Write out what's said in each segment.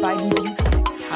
Podcast-Folge bei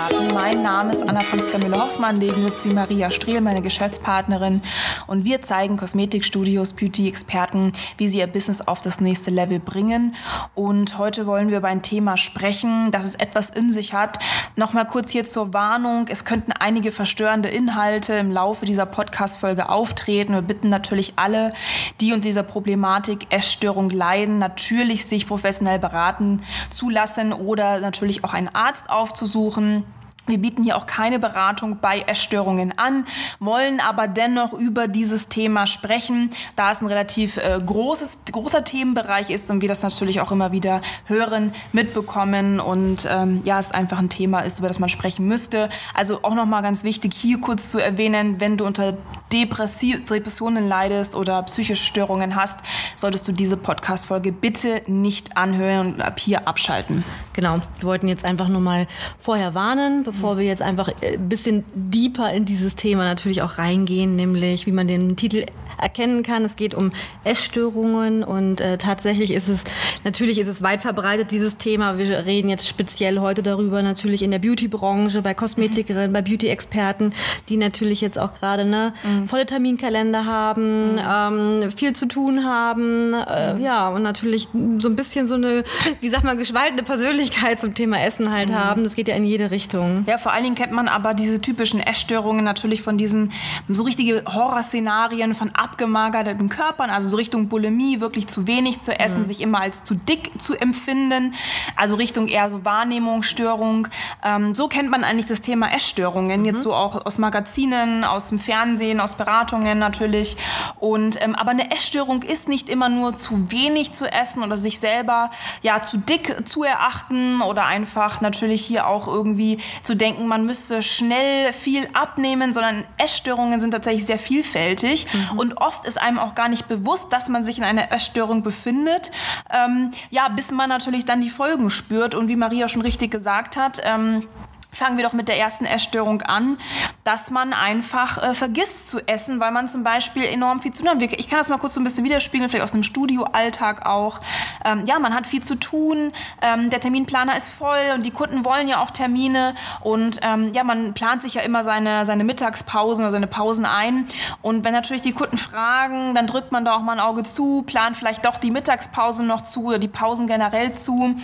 Beauty-Experten. Mein Name ist Anna-Franziska Müller-Hoffmann, neben mir sie Maria Strehl, meine Geschäftspartnerin. Und wir zeigen Kosmetikstudios, Beauty-Experten, wie sie ihr Business auf das nächste Level bringen. Und heute wollen wir über ein Thema sprechen, das es etwas in sich hat. Nochmal kurz hier zur Warnung. Es könnten einige verstörende Inhalte im Laufe dieser Podcast-Folge auftreten. Wir bitten natürlich alle, die unter dieser Problematik Essstörung leiden, natürlich sich professionell beraten zu lassen oder natürlich auch einen Arzt aufzusuchen. Wir bieten hier auch keine Beratung bei Essstörungen an, wollen aber dennoch über dieses Thema sprechen, da es ein relativ äh, großes, großer Themenbereich ist und wir das natürlich auch immer wieder hören, mitbekommen und ähm, ja, es einfach ein Thema ist, über das man sprechen müsste. Also auch nochmal ganz wichtig, hier kurz zu erwähnen, wenn du unter Depressi Depressionen leidest oder psychische Störungen hast, solltest du diese Podcast-Folge bitte nicht anhören und ab hier abschalten. Genau, wir wollten jetzt einfach nur mal vorher warnen, bevor wir jetzt einfach ein bisschen deeper in dieses Thema natürlich auch reingehen, nämlich wie man den Titel erkennen kann. Es geht um Essstörungen und äh, tatsächlich ist es, natürlich ist es weit verbreitet, dieses Thema. Wir reden jetzt speziell heute darüber, natürlich in der Beauty-Branche, bei Kosmetikerinnen, bei Beauty-Experten, die natürlich jetzt auch gerade ne, mhm. volle Terminkalender haben, mhm. ähm, viel zu tun haben, äh, ja, und natürlich so ein bisschen so eine, wie sag mal, geschwaltene Persönlichkeit zum Thema Essen halt mhm. haben. Das geht ja in jede Richtung. Ja, vor allen Dingen kennt man aber diese typischen Essstörungen natürlich von diesen so richtige Horrorszenarien von abgemagerten Körpern, also so Richtung Bulimie, wirklich zu wenig zu essen, mhm. sich immer als zu dick zu empfinden, also Richtung eher so Wahrnehmungsstörung. Ähm, so kennt man eigentlich das Thema Essstörungen, mhm. jetzt so auch aus Magazinen, aus dem Fernsehen, aus Beratungen natürlich. Und, ähm, aber eine Essstörung ist nicht immer nur zu wenig zu essen oder sich selber ja zu dick zu erachten oder einfach natürlich hier auch irgendwie zu denken, man müsste schnell viel abnehmen, sondern Essstörungen sind tatsächlich sehr vielfältig mhm. und oft ist einem auch gar nicht bewusst, dass man sich in einer Essstörung befindet. Ähm, ja, bis man natürlich dann die Folgen spürt und wie Maria schon richtig gesagt hat, ähm, Fangen wir doch mit der ersten Essstörung an, dass man einfach äh, vergisst zu essen, weil man zum Beispiel enorm viel zu tun hat. Ich kann das mal kurz so ein bisschen widerspiegeln, vielleicht aus dem Studioalltag auch. Ähm, ja, man hat viel zu tun, ähm, der Terminplaner ist voll und die Kunden wollen ja auch Termine und ähm, ja, man plant sich ja immer seine, seine Mittagspausen oder seine Pausen ein und wenn natürlich die Kunden fragen, dann drückt man da auch mal ein Auge zu, plant vielleicht doch die Mittagspause noch zu oder die Pausen generell zu.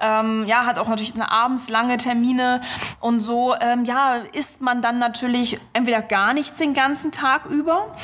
Ähm, ja, hat auch natürlich abends lange Termine und so, ähm, ja, isst man dann natürlich entweder gar nichts den ganzen Tag über,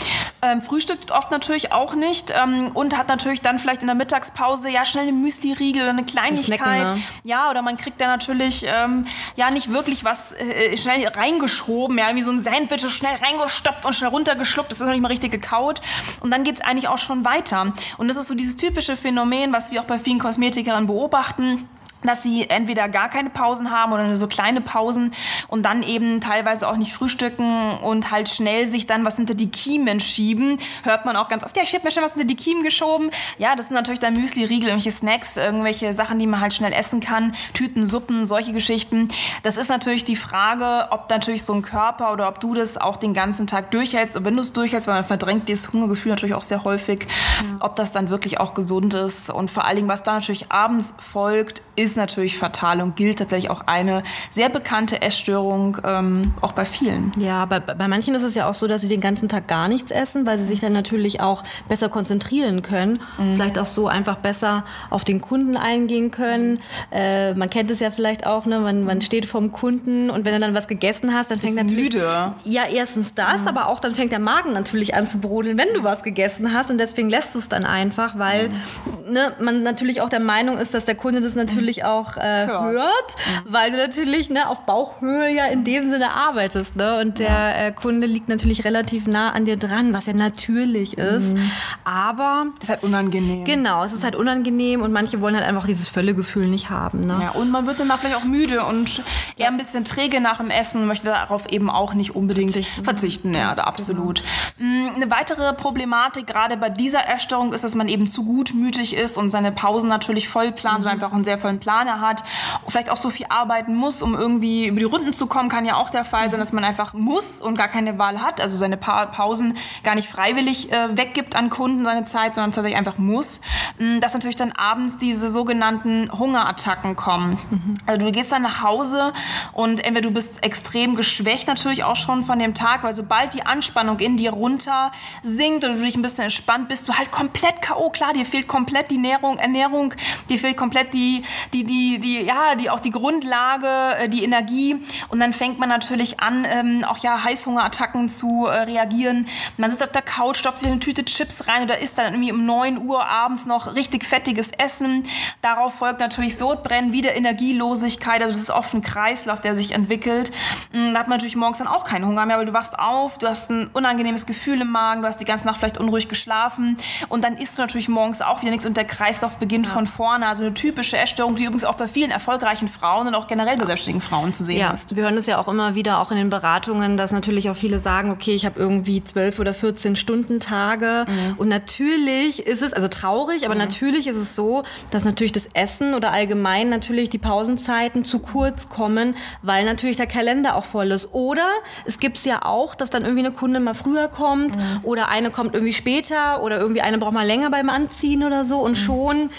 ähm, frühstückt oft natürlich auch nicht ähm, und hat natürlich dann vielleicht in der Mittagspause ja schnell eine Müsli-Riegel oder eine Kleinigkeit. Snacken, ne? Ja, oder man kriegt dann natürlich ähm, ja nicht wirklich was äh, schnell reingeschoben, ja, wie so ein Sandwich schnell reingestopft und schnell runtergeschluckt, das ist noch nicht mal richtig gekaut. Und dann geht es eigentlich auch schon weiter. Und das ist so dieses typische Phänomen, was wir auch bei vielen Kosmetikern beobachten dass sie entweder gar keine Pausen haben oder nur so kleine Pausen und dann eben teilweise auch nicht frühstücken und halt schnell sich dann was hinter die Kiemen schieben. Hört man auch ganz oft, ja, ich habe mir schon was hinter die Kiemen geschoben. Ja, das sind natürlich dann Müsli-Riegel, irgendwelche Snacks, irgendwelche Sachen, die man halt schnell essen kann, Tüten, Suppen, solche Geschichten. Das ist natürlich die Frage, ob natürlich so ein Körper oder ob du das auch den ganzen Tag durchhältst. Und wenn du es durchhältst, weil man verdrängt dieses Hungergefühl natürlich auch sehr häufig, mhm. ob das dann wirklich auch gesund ist. Und vor allen Dingen, was da natürlich abends folgt, ist natürlich fatal und gilt tatsächlich auch eine sehr bekannte Essstörung, ähm, auch bei vielen. Ja, bei, bei manchen ist es ja auch so, dass sie den ganzen Tag gar nichts essen, weil sie sich dann natürlich auch besser konzentrieren können, mhm. vielleicht auch so einfach besser auf den Kunden eingehen können. Äh, man kennt es ja vielleicht auch, ne? man, man steht vorm Kunden und wenn du dann was gegessen hast, dann fängt ist natürlich... Müde. Ja, erstens das, mhm. aber auch dann fängt der Magen natürlich an zu brodeln, wenn du was gegessen hast und deswegen lässt du es dann einfach, weil mhm. ne, man natürlich auch der Meinung ist, dass der Kunde das natürlich natürlich auch äh, hört, hört weil du natürlich ne, auf Bauchhöhe ja in dem Sinne arbeitest. Ne? Und der äh, Kunde liegt natürlich relativ nah an dir dran, was ja natürlich ist. Mhm. Aber. Das ist halt unangenehm. Genau, es ist halt unangenehm und manche wollen halt einfach dieses Völlegefühl nicht haben. Ne? Ja, und man wird dann vielleicht auch müde und eher ein bisschen träge nach dem Essen, möchte darauf eben auch nicht unbedingt verzichten. verzichten ja, absolut. Genau. Mm, eine weitere Problematik gerade bei dieser Essstörung ist, dass man eben zu gutmütig ist und seine Pausen natürlich voll plant mhm. und einfach einen sehr vollen Planer hat. Und vielleicht auch so viel arbeiten muss, um irgendwie über die Runden zu kommen, kann ja auch der Fall sein, dass man einfach muss und gar keine Wahl hat. Also seine pa Pausen gar nicht freiwillig äh, weggibt an Kunden seine Zeit, sondern tatsächlich einfach muss. Mm, dass natürlich dann abends diese sogenannten Hungerattacken kommen. Mhm. Also du gehst dann nach Hause und entweder du bist extrem geschwächt natürlich auch schon von dem Tag, weil sobald die Anspannung in dir runter sinkt oder du dich ein bisschen entspannt bist, du halt komplett K.O. Klar, dir fehlt komplett die Nährung, Ernährung, dir fehlt komplett die, die, die, die, ja, die, auch die Grundlage, äh, die Energie und dann fängt man natürlich an, ähm, auch ja Heißhungerattacken zu äh, reagieren. Man sitzt auf der Couch, stopft sich eine Tüte Chips rein oder isst dann irgendwie um 9 Uhr abends noch richtig fettiges Essen. Darauf folgt natürlich Sodbrennen, wieder Energielosigkeit, also das ist oft ein Kreislauf, der sich entwickelt. Mm, da hat man natürlich morgens dann auch keinen Hunger mehr, weil du wachst auf, du hast ein unangenehmes Gefühl im Magen, du hast die ganze Nacht vielleicht unruhig geschlafen und dann isst du natürlich morgens auch wieder nichts und der Kreislauf beginnt ja. von vorne. Also eine typische Essstörung, die übrigens auch bei vielen erfolgreichen Frauen und auch generell bei selbstständigen Frauen zu sehen ja. ist. Wir hören das ja auch immer wieder, auch in den Beratungen, dass natürlich auch viele sagen, okay, ich habe irgendwie zwölf oder 14 Stunden Tage mhm. und natürlich ist es, also traurig, aber mhm. natürlich ist es so, dass natürlich das Essen oder allgemein natürlich die Pausenzeiten zu kurz kommen, weil natürlich der Kalender auch voll ist. Oder es gibt es ja auch, dass dann irgendwie eine Kundin mal früher kommt mhm. oder eine kommt irgendwie später oder irgendwie eine braucht mal länger beim Anziehen oder so und mhm. schon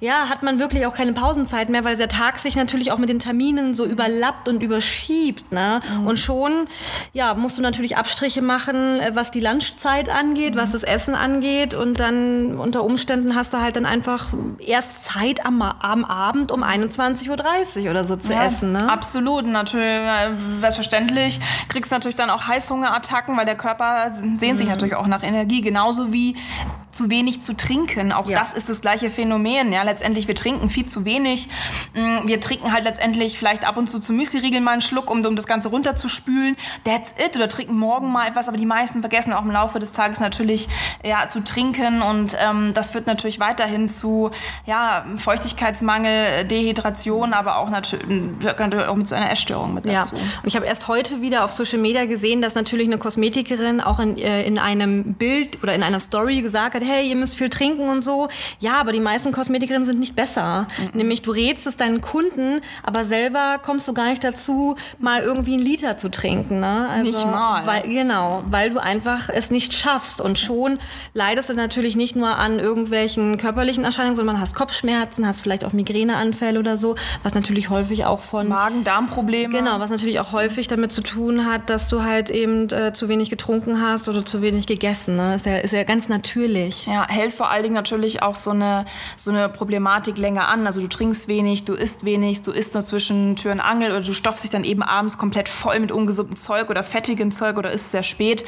ja, hat man wirklich auch keine Pausenzeit mehr, weil der Tag sich natürlich auch mit den Terminen so überlappt und überschiebt. Ne? Mhm. Und schon ja, musst du natürlich Abstriche machen, äh, was die Lunchzeit angeht, was das Essen angeht und dann unter Umständen hast du halt dann einfach erst Zeit am, am Abend um 21.30 Uhr oder so zu ja, essen. Ne? Absolut, natürlich, selbstverständlich. Kriegst natürlich dann auch Heißhungerattacken, weil der Körper sehnt sich mhm. natürlich auch nach Energie, genauso wie zu wenig zu trinken. Auch ja. das ist das gleiche Phänomen. Ja, letztendlich, wir trinken viel zu wenig. Mm, wir trinken halt letztendlich vielleicht ab und zu zu Müsli-Riegel mal einen Schluck, um, um das Ganze runterzuspülen. That's it. Oder trinken morgen mal etwas. Aber die meisten vergessen auch im Laufe des Tages natürlich ja, zu trinken. Und ähm, das führt natürlich weiterhin zu ja, Feuchtigkeitsmangel, Dehydration, aber auch natürlich auch so einer Essstörung mit dazu. Ja. Und ich habe erst heute wieder auf Social Media gesehen, dass natürlich eine Kosmetikerin auch in, äh, in einem Bild oder in einer Story gesagt hat, sagt, hey, ihr müsst viel trinken und so. Ja, aber die meisten Kosmetikerinnen sind nicht besser. Mhm. Nämlich du rätst es deinen Kunden, aber selber kommst du gar nicht dazu, mal irgendwie einen Liter zu trinken. Ne? Also, nicht mal. Weil, genau, weil du einfach es nicht schaffst. Und schon leidest du natürlich nicht nur an irgendwelchen körperlichen Erscheinungen, sondern hast Kopfschmerzen, hast vielleicht auch Migräneanfälle oder so, was natürlich häufig auch von... Magen-Darm-Probleme. Genau, was natürlich auch häufig damit zu tun hat, dass du halt eben äh, zu wenig getrunken hast oder zu wenig gegessen. Ne? Ist, ja, ist ja ganz natürlich natürlich. Ja, hält vor allen Dingen natürlich auch so eine, so eine Problematik länger an. Also du trinkst wenig, du isst wenig, du isst nur zwischen Tür und Angel oder du stopfst dich dann eben abends komplett voll mit ungesundem Zeug oder fettigem Zeug oder isst sehr spät.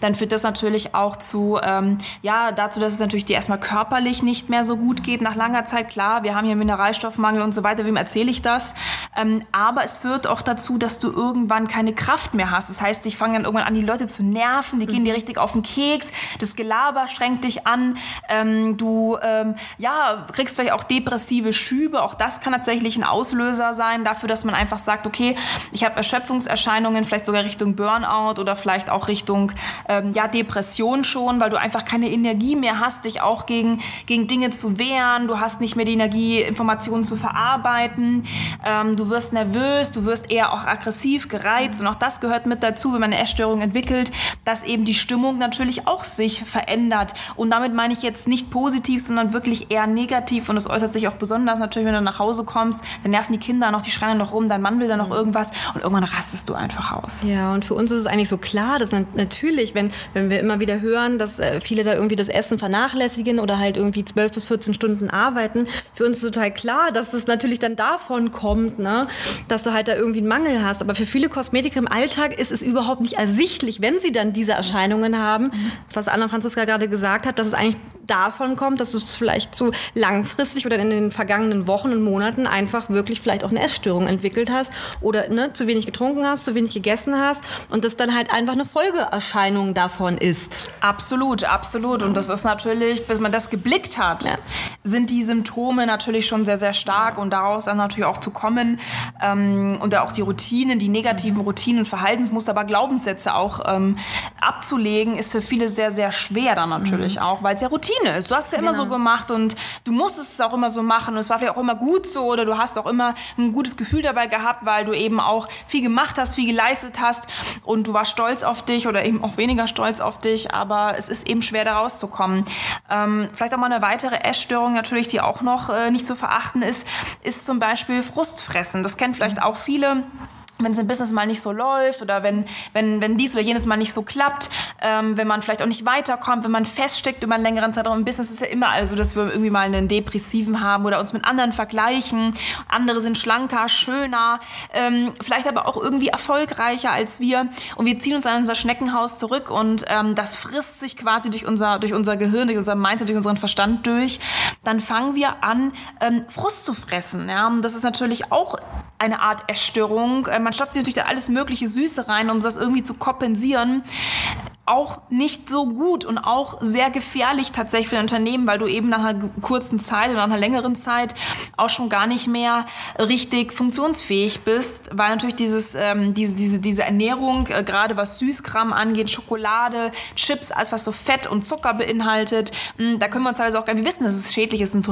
Dann führt das natürlich auch zu, ähm, ja, dazu, dass es natürlich dir erstmal körperlich nicht mehr so gut geht nach langer Zeit. Klar, wir haben hier Mineralstoffmangel und so weiter. Wem erzähle ich das? Ähm, aber es führt auch dazu, dass du irgendwann keine Kraft mehr hast. Das heißt, ich fange dann irgendwann an, die Leute zu nerven, die gehen dir richtig auf den Keks, das Gelaber strengt dich an, ähm, du ähm, ja, kriegst vielleicht auch depressive Schübe, auch das kann tatsächlich ein Auslöser sein dafür, dass man einfach sagt, okay, ich habe Erschöpfungserscheinungen, vielleicht sogar Richtung Burnout oder vielleicht auch Richtung ähm, ja, Depression schon, weil du einfach keine Energie mehr hast, dich auch gegen, gegen Dinge zu wehren, du hast nicht mehr die Energie, Informationen zu verarbeiten, ähm, du wirst nervös, du wirst eher auch aggressiv, gereizt. Und auch das gehört mit dazu, wenn man eine Essstörung entwickelt, dass eben die Stimmung natürlich auch sich verändert und damit meine ich jetzt nicht positiv, sondern wirklich eher negativ. Und es äußert sich auch besonders natürlich, wenn du nach Hause kommst, dann nerven die Kinder noch, die schreien noch rum, dein Mann will dann noch irgendwas und irgendwann rastest du einfach aus. Ja, und für uns ist es eigentlich so klar, dass natürlich, wenn, wenn wir immer wieder hören, dass äh, viele da irgendwie das Essen vernachlässigen oder halt irgendwie 12 bis 14 Stunden arbeiten, für uns ist total klar, dass es natürlich dann davon kommt, ne? dass du halt da irgendwie einen Mangel hast. Aber für viele Kosmetiker im Alltag ist es überhaupt nicht ersichtlich, wenn sie dann diese Erscheinungen haben, was Anna Franziska gerade gesagt hat, dass es eigentlich davon kommt, dass du vielleicht zu langfristig oder in den vergangenen Wochen und Monaten einfach wirklich vielleicht auch eine Essstörung entwickelt hast oder ne, zu wenig getrunken hast, zu wenig gegessen hast und das dann halt einfach eine Folgeerscheinung davon ist. Absolut, absolut. Und das ist natürlich, bis man das geblickt hat, ja. sind die Symptome natürlich schon sehr, sehr stark und daraus dann natürlich auch zu kommen ähm, und auch die Routinen, die negativen Routinen, Verhaltensmuster, aber Glaubenssätze auch ähm, abzulegen, ist für viele sehr, sehr schwer dann natürlich mhm. auch, weil es ja Routine ist. Du hast es ja immer genau. so gemacht und du musstest es auch immer so machen und es war vielleicht auch immer gut so oder du hast auch immer ein gutes Gefühl dabei gehabt, weil du eben auch viel gemacht hast, viel geleistet hast und du warst stolz auf dich oder eben auch weniger stolz auf dich, aber es ist eben schwer da rauszukommen. Ähm, vielleicht auch mal eine weitere Essstörung natürlich, die auch noch äh, nicht zu verachten ist, ist zum Beispiel Frustfressen. Das kennen vielleicht auch viele wenn es im Business mal nicht so läuft oder wenn, wenn, wenn dies oder jenes mal nicht so klappt, ähm, wenn man vielleicht auch nicht weiterkommt, wenn man feststeckt über einen längeren Zeitraum. Im Business ist ja immer also, dass wir irgendwie mal einen Depressiven haben oder uns mit anderen vergleichen. Andere sind schlanker, schöner, ähm, vielleicht aber auch irgendwie erfolgreicher als wir. Und wir ziehen uns an unser Schneckenhaus zurück und ähm, das frisst sich quasi durch unser, durch unser Gehirn, durch unser Mindset, durch unseren Verstand durch. Dann fangen wir an, ähm, Frust zu fressen. Ja? Und das ist natürlich auch eine Art Erstörung. Ähm, man stopft sich natürlich da alles mögliche Süße rein, um das irgendwie zu kompensieren. Auch nicht so gut und auch sehr gefährlich tatsächlich für ein Unternehmen, weil du eben nach einer kurzen Zeit oder nach einer längeren Zeit auch schon gar nicht mehr richtig funktionsfähig bist, weil natürlich dieses, ähm, diese, diese, diese Ernährung, äh, gerade was Süßkram angeht, Schokolade, Chips, alles was so Fett und Zucker beinhaltet, mh, hm, da können wir uns teilweise auch gar nicht wissen, dass es schädlich ist und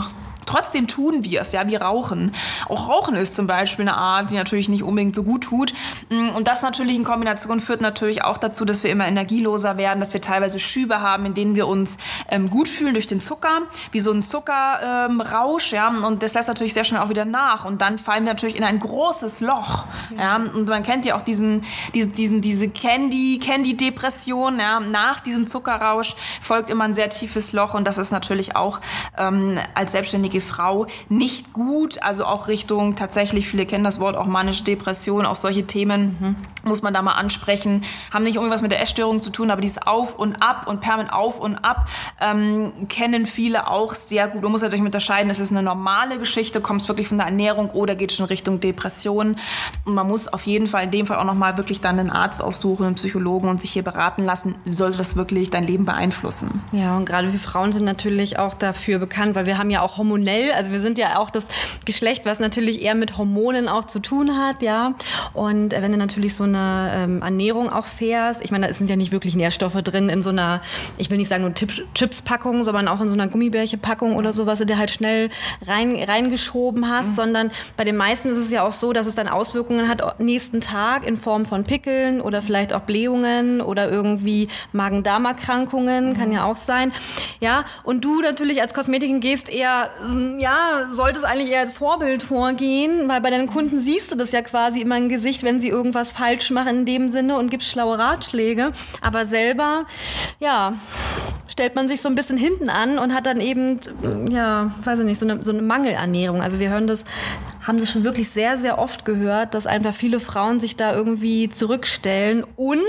Trotzdem tun wir es, ja, wir rauchen. Auch Rauchen ist zum Beispiel eine Art, die natürlich nicht unbedingt so gut tut. Mm, und das natürlich in Kombination führt natürlich auch dazu, dass wir immer energieloser werden, dass wir teilweise Schübe haben, in denen wir uns ähm, gut fühlen durch den Zucker, wie so ein Zuckerrausch, ähm, ja, und das lässt natürlich sehr schnell auch wieder nach. Und dann fallen wir natürlich in ein großes Loch, ja, und man kennt ja auch diesen, diesen, diesen diese Candy, Candy-Depression, ja, nach diesem Zuckerrausch folgt immer ein sehr tiefes Loch und das ist natürlich auch ähm, als Selbstständige alleinständige Frau nicht gut. Also auch Richtung tatsächlich, viele kennen das Wort auch manische Depression, auch solche Themen mhm. muss man da mal ansprechen. Haben nicht irgendwas mit der Essstörung zu tun, aber dieses Auf und Ab und permanent Auf und Ab ähm, kennen viele auch sehr gut. Man muss natürlich unterscheiden, ist es eine normale Geschichte, kommt es wirklich von der Ernährung oder geht es schon Richtung Depression. Und man muss auf jeden Fall in dem Fall auch nochmal wirklich dann einen Arzt aufsuchen, einen Psychologen und sich hier beraten lassen, sollte das wirklich dein Leben beeinflussen. Ja, und gerade wir Frauen sind natürlich auch dafür bekannt, weil wir haben ja auch Hormone hormonell. Also wir sind ja auch das Geschlecht, was natürlich eher mit Hormonen auch zu tun hat, ja. Und wenn du natürlich so eine ähm, Ernährung auch fährst, ich meine, da sind ja nicht wirklich Nährstoffe drin in so einer, ich will nicht sagen nur Chips-Packung, sondern auch in so einer Gummibärche-Packung oder so, was du dir halt schnell rein, reingeschoben hast, mhm. sondern bei den meisten ist es ja auch so, dass es dann Auswirkungen hat nächsten Tag in Form von Pickeln oder vielleicht auch Blähungen oder irgendwie Magen-Darm-Erkrankungen, mhm. kann ja auch sein. Ja, und du natürlich als Kosmetikerin gehst eher ja, sollte es eigentlich eher als Vorbild vorgehen, weil bei deinen Kunden siehst du das ja quasi immer im Gesicht, wenn sie irgendwas falsch machen in dem Sinne und gibst schlaue Ratschläge. Aber selber, ja, stellt man sich so ein bisschen hinten an und hat dann eben, ja, weiß ich nicht, so eine, so eine Mangelernährung. Also wir hören das haben sie schon wirklich sehr, sehr oft gehört, dass einfach viele Frauen sich da irgendwie zurückstellen. Und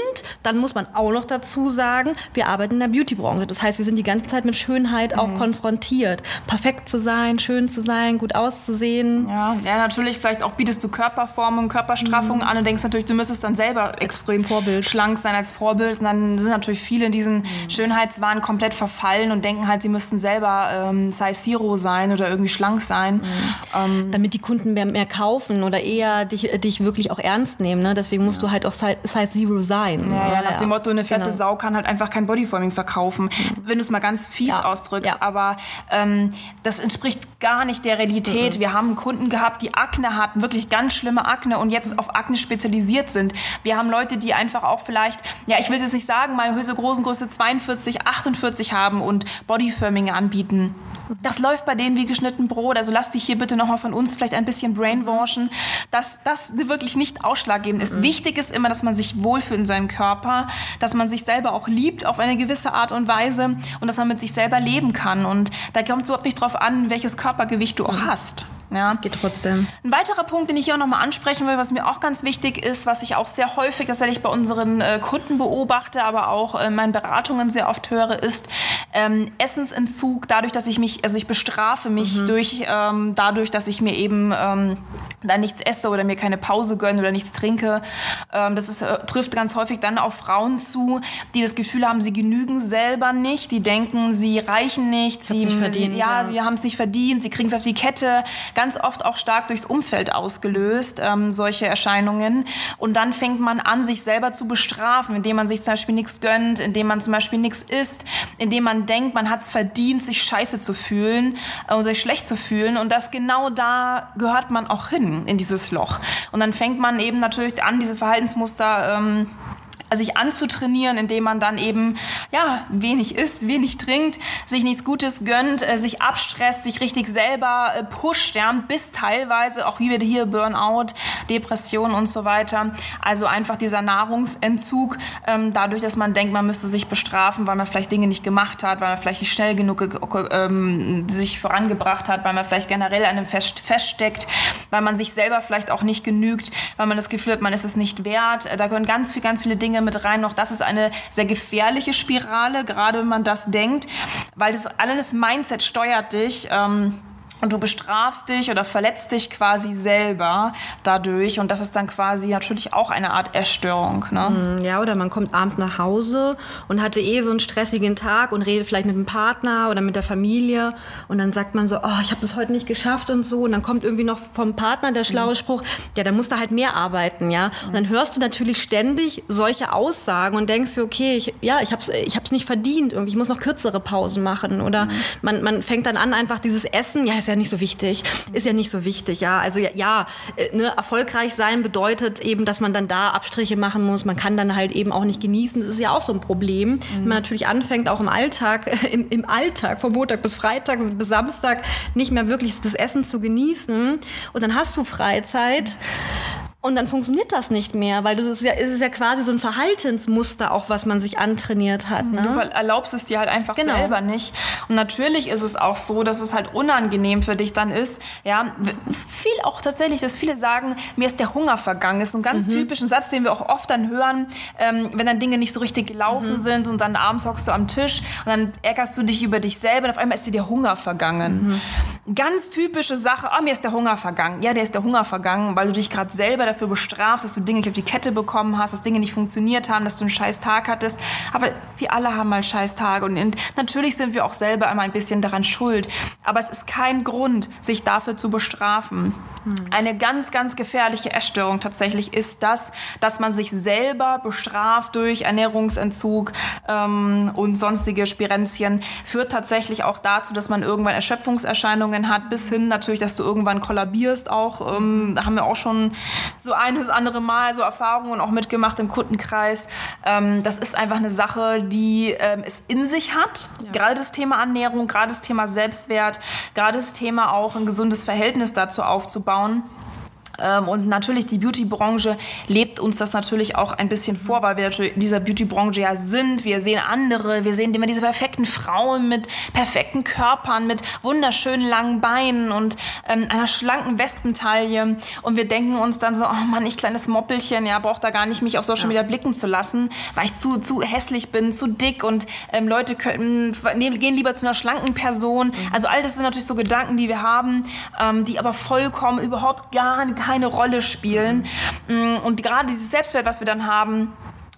dann muss man auch noch dazu sagen, wir arbeiten in der Beauty-Branche. Das heißt, wir sind die ganze Zeit mit Schönheit auch mhm. konfrontiert. Perfekt zu sein, schön zu sein, gut auszusehen. Ja, ja natürlich, vielleicht auch bietest du Körperformung, Körperstraffung mhm. an und denkst natürlich, du müsstest dann selber extrem Vorbild. schlank sein als Vorbild. Und dann sind natürlich viele in diesen mhm. Schönheitswahn komplett verfallen und denken halt, sie müssten selber ähm, Size Zero sein oder irgendwie schlank sein. Mhm. Ähm, Damit die Kunden Kunden mehr, mehr kaufen oder eher dich, dich wirklich auch ernst nehmen. Ne? Deswegen musst ja. du halt auch Size Zero sein. Ja, ja, nach dem Motto, eine fette genau. Sau kann halt einfach kein Bodyforming verkaufen, wenn du es mal ganz fies ausdrückst. Aber ähm, das entspricht gar nicht der Realität. Mhm. Wir haben Kunden gehabt, die Akne hatten, wirklich ganz schlimme Akne und jetzt auf Akne spezialisiert sind. Wir haben Leute, die einfach auch vielleicht, ja, ich will es jetzt nicht sagen, mal Höhe großen Größe 42, 48 haben und Bodyfirming anbieten. Das läuft bei denen wie geschnitten Brot. Also lass dich hier bitte nochmal von uns vielleicht ein bisschen brainwashen, dass das wirklich nicht ausschlaggebend ist. Mhm. Wichtig ist immer, dass man sich wohlfühlt in seinem Körper, dass man sich selber auch liebt auf eine gewisse Art und Weise und dass man mit sich selber leben kann. Und da kommt es überhaupt nicht drauf an, welches Körpergewicht du auch mhm. hast. Ja. Geht trotzdem. Ein weiterer Punkt, den ich hier auch nochmal ansprechen will, was mir auch ganz wichtig ist, was ich auch sehr häufig tatsächlich bei unseren äh, Kunden beobachte, aber auch in meinen Beratungen sehr oft höre, ist ähm, Essensentzug, dadurch, dass ich mich, also ich bestrafe mich mhm. durch, ähm, dadurch, dass ich mir eben ähm, dann nichts esse oder mir keine Pause gönne oder nichts trinke. Ähm, das ist, äh, trifft ganz häufig dann auf Frauen zu, die das Gefühl haben, sie genügen selber nicht, die denken, sie reichen nicht, sie, verdient, sie, ja, ja, sie haben es nicht verdient, sie kriegen es auf die Kette, ganz oft auch stark durchs Umfeld ausgelöst, ähm, solche Erscheinungen. Und dann fängt man an, sich selber zu bestrafen, indem man sich zum Beispiel nichts gönnt, indem man zum Beispiel nichts isst, indem man denkt, man hat es verdient, sich scheiße zu fühlen, äh, sich schlecht zu fühlen. Und das genau da gehört man auch hin in dieses Loch. Und dann fängt man eben natürlich an, diese Verhaltensmuster ähm, sich anzutrainieren, indem man dann eben ja wenig isst, wenig trinkt, sich nichts Gutes gönnt, äh, sich abstresst, sich richtig selber äh, pusht, ja, bis teilweise auch wie wir hier Burnout, Depression und so weiter. Also einfach dieser Nahrungsentzug, ähm, dadurch, dass man denkt, man müsste sich bestrafen, weil man vielleicht Dinge nicht gemacht hat, weil man vielleicht nicht schnell genug ähm, sich vorangebracht hat, weil man vielleicht generell an einem Fest feststeckt, weil man sich selber vielleicht auch nicht genügt, weil man das Gefühl hat, man ist es nicht wert. Äh, da gehören ganz viel, ganz viele Dinge Dinge mit rein. Noch das ist eine sehr gefährliche Spirale, gerade wenn man das denkt, weil das alles Mindset steuert dich. Ähm, und du bestrafst dich oder verletzt dich quasi selber dadurch. Und das ist dann quasi natürlich auch eine Art Essstörung. Ne? Mm, ja, oder man kommt abends nach Hause und hatte eh so einen stressigen Tag und redet vielleicht mit dem Partner oder mit der Familie. Und dann sagt man so, oh, ich habe das heute nicht geschafft und so. Und dann kommt irgendwie noch vom Partner der schlaue mhm. Spruch, ja, da musst du halt mehr arbeiten. ja. Und dann hörst du natürlich ständig solche Aussagen und denkst dir, okay, ich, ja, ich habe es ich hab's nicht verdient. Irgendwie, ich muss noch kürzere Pausen machen. Oder mhm. man, man fängt dann an, einfach dieses Essen, ja, ist ja nicht so wichtig, ist ja nicht so wichtig, ja. Also ja, ja äh, ne, erfolgreich sein bedeutet eben, dass man dann da Abstriche machen muss. Man kann dann halt eben auch nicht genießen. Das ist ja auch so ein Problem. Mhm. Wenn man natürlich anfängt, auch im Alltag, im, im Alltag, von Montag bis Freitag bis Samstag nicht mehr wirklich das Essen zu genießen und dann hast du Freizeit. Und dann funktioniert das nicht mehr, weil das ist ja, ist ja quasi so ein Verhaltensmuster auch, was man sich antrainiert hat. Ne? Du erlaubst es dir halt einfach genau. selber nicht. Und natürlich ist es auch so, dass es halt unangenehm für dich dann ist. Ja, viel auch tatsächlich, dass viele sagen, mir ist der Hunger vergangen. Das ist ein ganz mhm. typischer Satz, den wir auch oft dann hören, ähm, wenn dann Dinge nicht so richtig gelaufen mhm. sind und dann abends hockst du am Tisch und dann ärgerst du dich über dich selber und auf einmal ist dir der Hunger vergangen. Mhm. Ganz typische Sache, oh, mir ist der Hunger vergangen. Ja, der ist der Hunger vergangen, weil du dich gerade selber dafür bestrafst, dass du Dinge nicht auf die Kette bekommen hast, dass Dinge nicht funktioniert haben, dass du einen scheiß Tag hattest. Aber wir alle haben mal scheiß Tage und natürlich sind wir auch selber immer ein bisschen daran schuld. Aber es ist kein Grund, sich dafür zu bestrafen. Hm. Eine ganz, ganz gefährliche Essstörung tatsächlich ist das, dass man sich selber bestraft durch Ernährungsentzug ähm, und sonstige Spirenzien, führt tatsächlich auch dazu, dass man irgendwann Erschöpfungserscheinungen hat, bis hin natürlich, dass du irgendwann kollabierst auch. Ähm, da haben wir auch schon so ein bis andere Mal so Erfahrungen auch mitgemacht im Kundenkreis. Ähm, das ist einfach eine Sache, die ähm, es in sich hat. Ja. Gerade das Thema Ernährung, gerade das Thema Selbstwert, gerade das Thema auch ein gesundes Verhältnis dazu aufzubauen. Ähm, und natürlich die Beauty-Branche lebt uns das natürlich auch ein bisschen vor, weil wir natürlich in dieser Beauty-Branche ja sind. Wir sehen andere, wir sehen immer diese perfekten Frauen mit perfekten Körpern, mit wunderschönen langen Beinen und ähm, einer schlanken Wespentaille. Und wir denken uns dann so, oh Mann, ich kleines Moppelchen, ja, braucht da gar nicht mich auf Social Media blicken zu lassen, weil ich zu, zu hässlich bin, zu dick und ähm, Leute können, gehen lieber zu einer schlanken Person. Mhm. Also all das sind natürlich so Gedanken, die wir haben, ähm, die aber vollkommen überhaupt gar nicht keine Rolle spielen. Mm, und gerade dieses Selbstwert, was wir dann haben,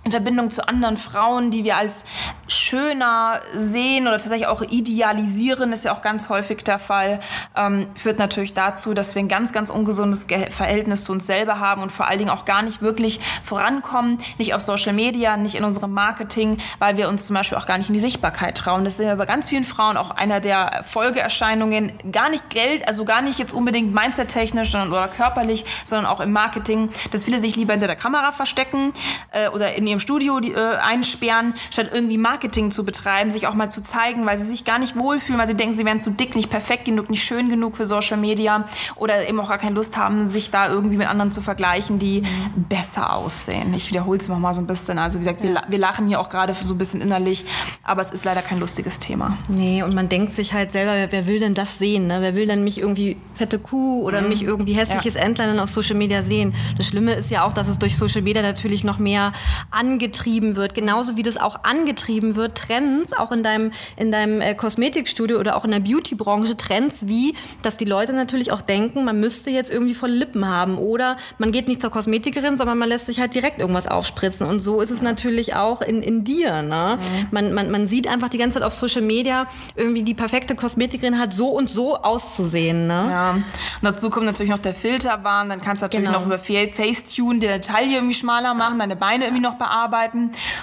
in Verbindung zu anderen Frauen, die wir als schöner sehen oder tatsächlich auch idealisieren, ist ja auch ganz häufig der Fall, ähm, führt natürlich dazu, dass wir ein ganz, ganz ungesundes Verhältnis zu uns selber haben und vor allen Dingen auch gar nicht wirklich vorankommen, nicht auf Social Media, nicht in unserem Marketing, weil wir uns zum Beispiel auch gar nicht in die Sichtbarkeit trauen. Das ist ja bei ganz vielen Frauen auch einer der Folgeerscheinungen, gar nicht Geld, also gar nicht jetzt unbedingt mindset-technisch oder körperlich, sondern auch im Marketing, dass viele sich lieber hinter der Kamera verstecken äh, oder in ihrem Studio die, äh, einsperren, statt irgendwie Marketing zu betreiben, sich auch mal zu zeigen, weil sie sich gar nicht wohlfühlen, weil sie denken, sie wären zu dick, nicht perfekt genug, nicht schön genug für Social Media oder eben auch gar keine Lust haben, sich da irgendwie mit anderen zu vergleichen, die mhm. besser aussehen. Ich wiederhole es mal so ein bisschen. Also wie gesagt, ja. wir, wir lachen hier auch gerade so ein bisschen innerlich, aber es ist leider kein lustiges Thema. Nee, und man denkt sich halt selber, wer will denn das sehen? Ne? Wer will denn mich irgendwie fette Kuh oder mhm. mich irgendwie hässliches ja. Entlein auf Social Media sehen? Das Schlimme ist ja auch, dass es durch Social Media natürlich noch mehr angetrieben wird. Genauso wie das auch angetrieben wird, Trends, auch in deinem, in deinem äh, Kosmetikstudio oder auch in der Beautybranche, Trends wie, dass die Leute natürlich auch denken, man müsste jetzt irgendwie volle Lippen haben oder man geht nicht zur Kosmetikerin, sondern man lässt sich halt direkt irgendwas aufspritzen. Und so ist es natürlich auch in, in dir. Ne? Mhm. Man, man, man sieht einfach die ganze Zeit auf Social Media, irgendwie die perfekte Kosmetikerin hat so und so auszusehen. Ne? Ja. Und dazu kommt natürlich noch der Filterwahn, dann kannst du natürlich genau. noch über Facetune die Taille irgendwie schmaler machen, deine Beine irgendwie noch bearbeiten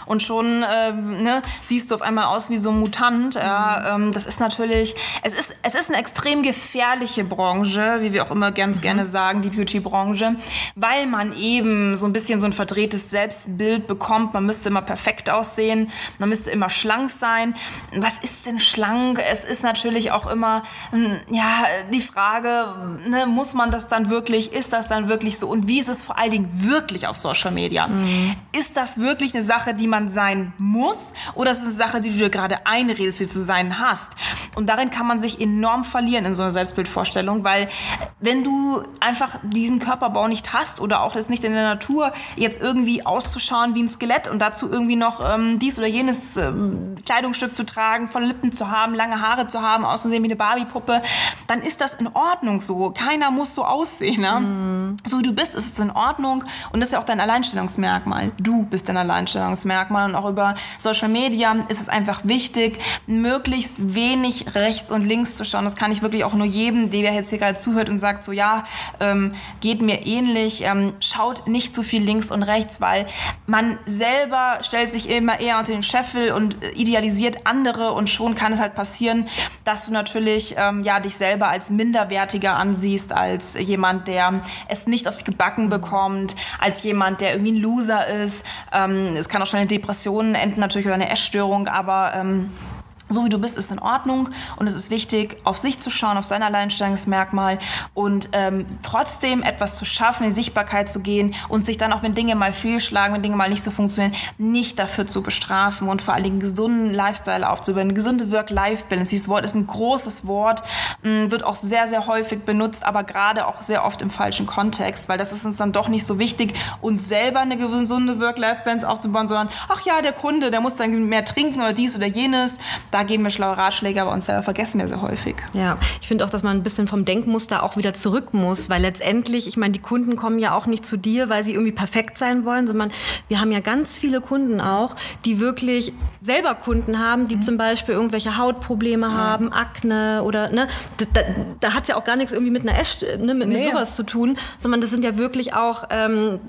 und schon äh, ne, siehst du auf einmal aus wie so ein Mutant. Mhm. Ja, ähm, das ist natürlich, es ist, es ist eine extrem gefährliche Branche, wie wir auch immer ganz mhm. gerne sagen, die Beauty-Branche, weil man eben so ein bisschen so ein verdrehtes Selbstbild bekommt. Man müsste immer perfekt aussehen, man müsste immer schlank sein. Was ist denn schlank? Es ist natürlich auch immer hm, ja, die Frage, ne, muss man das dann wirklich, ist das dann wirklich so und wie ist es vor allen Dingen wirklich auf Social Media? Mhm. Ist das wirklich eine Sache, die man sein muss oder ist es eine Sache, die du dir gerade einredest, wie du zu sein hast? Und darin kann man sich enorm verlieren in so einer Selbstbildvorstellung, weil wenn du einfach diesen Körperbau nicht hast oder auch das nicht in der Natur jetzt irgendwie auszuschauen wie ein Skelett und dazu irgendwie noch ähm, dies oder jenes ähm, Kleidungsstück zu tragen, volle Lippen zu haben, lange Haare zu haben, auszusehen wie eine Barbiepuppe, dann ist das in Ordnung so. Keiner muss so aussehen. Ne? Mhm. So wie du bist, ist es in Ordnung und das ist ja auch dein Alleinstellungsmerkmal. Du bist dein Alleinstellungsmerkmal und auch über Social Media ist es einfach wichtig, möglichst wenig rechts und links zu schauen. Das kann ich wirklich auch nur jedem, der jetzt hier gerade zuhört und sagt so, ja, ähm, geht mir ähnlich, ähm, schaut nicht zu so viel links und rechts, weil man selber stellt sich immer eher unter den Scheffel und äh, idealisiert andere und schon kann es halt passieren, dass du natürlich ähm, ja, dich selber als minderwertiger ansiehst, als jemand, der es nicht auf die Gebacken bekommt, als jemand, der irgendwie ein Loser ist. Ähm, es kann auch schon eine Depression enden natürlich oder eine Essstörung, aber ähm, so wie du bist, ist in Ordnung und es ist wichtig, auf sich zu schauen, auf sein Alleinstellungsmerkmal und ähm, trotzdem etwas zu schaffen, in Sichtbarkeit zu gehen und sich dann auch, wenn Dinge mal fehlschlagen, wenn Dinge mal nicht so funktionieren, nicht dafür zu bestrafen und vor allem einen gesunden Lifestyle aufzubauen, gesunde Work-Life-Balance. Dieses Wort ist ein großes Wort, mh, wird auch sehr, sehr häufig benutzt, aber gerade auch sehr oft im falschen Kontext, weil das ist uns dann doch nicht so wichtig, uns selber eine gesunde Work-Life-Balance aufzubauen, sondern, ach ja, der Kunde, der muss dann mehr trinken oder dies oder jenes da geben wir schlaue Ratschläge, aber uns selber vergessen wir sehr häufig. Ja, ich finde auch, dass man ein bisschen vom Denkmuster auch wieder zurück muss, weil letztendlich, ich meine, die Kunden kommen ja auch nicht zu dir, weil sie irgendwie perfekt sein wollen, sondern wir haben ja ganz viele Kunden auch, die wirklich selber Kunden haben, die mhm. zum Beispiel irgendwelche Hautprobleme mhm. haben, Akne oder, ne, da, da, da hat es ja auch gar nichts irgendwie mit einer Esch, ne, mit, nee. mit sowas zu tun, sondern das sind ja wirklich auch, ähm,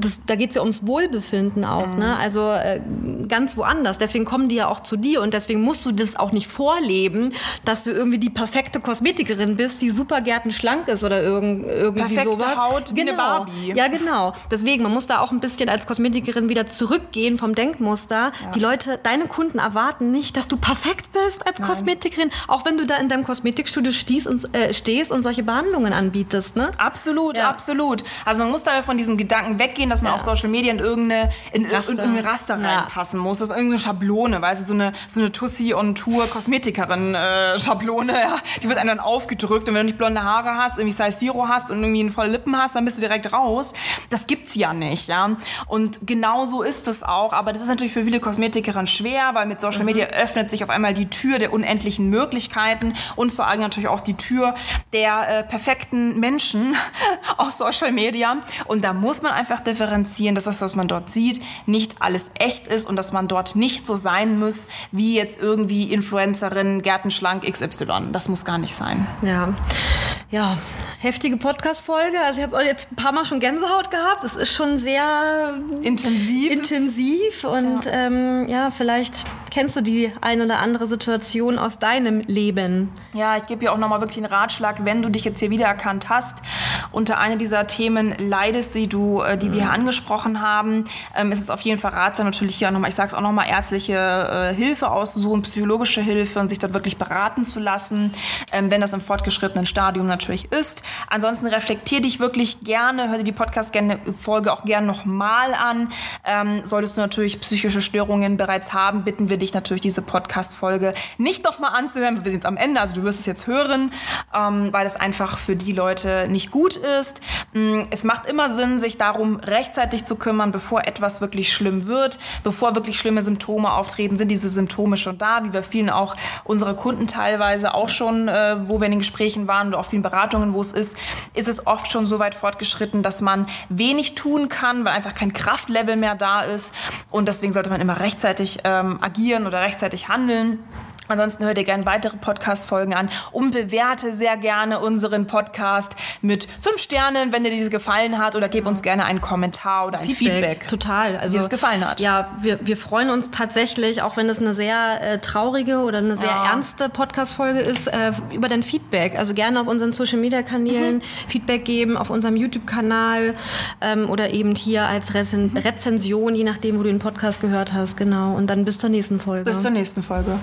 das, da geht es ja ums Wohlbefinden auch, mhm. ne, also äh, ganz woanders. Deswegen kommen die ja auch zu dir und deswegen musst du das auch nicht vorleben, dass du irgendwie die perfekte Kosmetikerin bist, die super schlank ist oder irgend, irgendwie Perfekte sowas. Haut wie genau. eine Barbie. Ja, genau. Deswegen, man muss da auch ein bisschen als Kosmetikerin wieder zurückgehen vom Denkmuster. Ja. Die Leute, deine Kunden erwarten nicht, dass du perfekt bist als Nein. Kosmetikerin, auch wenn du da in deinem Kosmetikstudio stehst und, äh, stehst und solche Behandlungen anbietest. Ne? Absolut, ja. absolut. Also man muss da von diesen Gedanken weggehen, dass man ja. auf Social Media in irgendeine, in Raster, in irgendeine Raster reinpassen muss. Das ist irgendeine Schablone, weißt du, so eine, so eine Tussi und Tour Kosmetikerin äh, Schablone, ja. Die wird einem dann aufgedrückt und wenn du nicht blonde Haare hast, irgendwie Size Zero hast und irgendwie volle Lippen hast, dann bist du direkt raus. Das gibt's ja nicht, ja. Und genau so ist es auch, aber das ist natürlich für viele Kosmetikerinnen schwer, weil mit Social Media mhm. öffnet sich auf einmal die Tür der unendlichen Möglichkeiten und vor allem natürlich auch die Tür der äh, perfekten Menschen auf Social Media und da muss man einfach differenzieren, dass das, was man dort sieht, nicht alles echt ist und dass man dort nicht so sein muss, wie jetzt irgendwie Influencerin Gärtenschlank XY. Das muss gar nicht sein. Ja, ja heftige Podcast-Folge. Also ich habe jetzt ein paar Mal schon Gänsehaut gehabt. Es ist schon sehr intensiv. Intensiv und ja, ähm, ja vielleicht kennst du die ein oder andere Situation aus deinem Leben? Ja, ich gebe dir auch nochmal wirklich einen Ratschlag, wenn du dich jetzt hier wiedererkannt hast, unter einer dieser Themen leidest, die du, äh, die wir hier angesprochen haben, ähm, ist es auf jeden Fall ratsam, natürlich hier auch nochmal, ich sage es auch nochmal, ärztliche äh, Hilfe auszusuchen, psychologische Hilfe und sich dort wirklich beraten zu lassen, ähm, wenn das im fortgeschrittenen Stadium natürlich ist. Ansonsten reflektier dich wirklich gerne, hör dir die Podcast-Folge auch gerne nochmal an. Ähm, solltest du natürlich psychische Störungen bereits haben, bitten wir dich natürlich, diese Podcast-Folge nicht nochmal anzuhören. Wir sind am Ende, also du wirst es jetzt hören, ähm, weil es einfach für die Leute nicht gut ist. Mm, es macht immer Sinn, sich darum rechtzeitig zu kümmern, bevor etwas wirklich schlimm wird, bevor wirklich schlimme Symptome auftreten, sind diese Symptome schon da, wie bei vielen auch unsere Kunden teilweise auch schon, äh, wo wir in den Gesprächen waren oder auch vielen Beratungen, wo es ist, ist es oft schon so weit fortgeschritten, dass man wenig tun kann, weil einfach kein Kraftlevel mehr da ist. Und deswegen sollte man immer rechtzeitig ähm, agieren oder rechtzeitig handeln. Ansonsten hört ihr gerne weitere Podcast-Folgen an und bewerte sehr gerne unseren Podcast mit fünf Sternen, wenn dir diese gefallen hat oder gib uns gerne einen Kommentar oder ein Feedback. Feedback Total. Also, wie es gefallen hat. Ja, wir, wir freuen uns tatsächlich, auch wenn es eine sehr äh, traurige oder eine sehr ja. ernste Podcast-Folge ist, äh, über dein Feedback. Also gerne auf unseren Social-Media-Kanälen mhm. Feedback geben, auf unserem YouTube-Kanal ähm, oder eben hier als Rezen mhm. Rezension, je nachdem, wo du den Podcast gehört hast. Genau. Und dann bis zur nächsten Folge. Bis zur nächsten Folge.